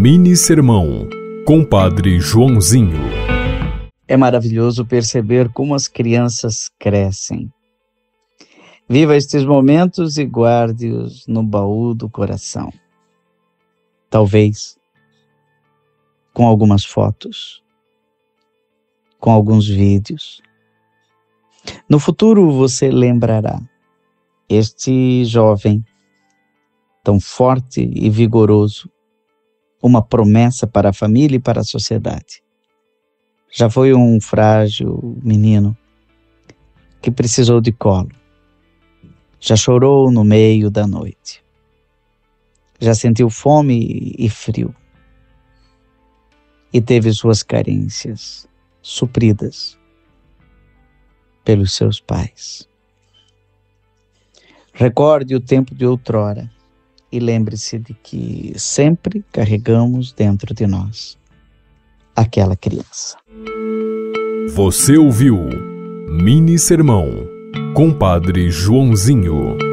Mini Sermão, Compadre Joãozinho. É maravilhoso perceber como as crianças crescem. Viva estes momentos e guarde-os no baú do coração. Talvez com algumas fotos, com alguns vídeos. No futuro você lembrará este jovem tão forte e vigoroso uma promessa para a família e para a sociedade. Já foi um frágil menino que precisou de colo. Já chorou no meio da noite. Já sentiu fome e frio. E teve suas carências supridas pelos seus pais. Recorde o tempo de outrora e lembre-se de que sempre carregamos dentro de nós aquela criança. Você ouviu Mini Sermão, Compadre Joãozinho.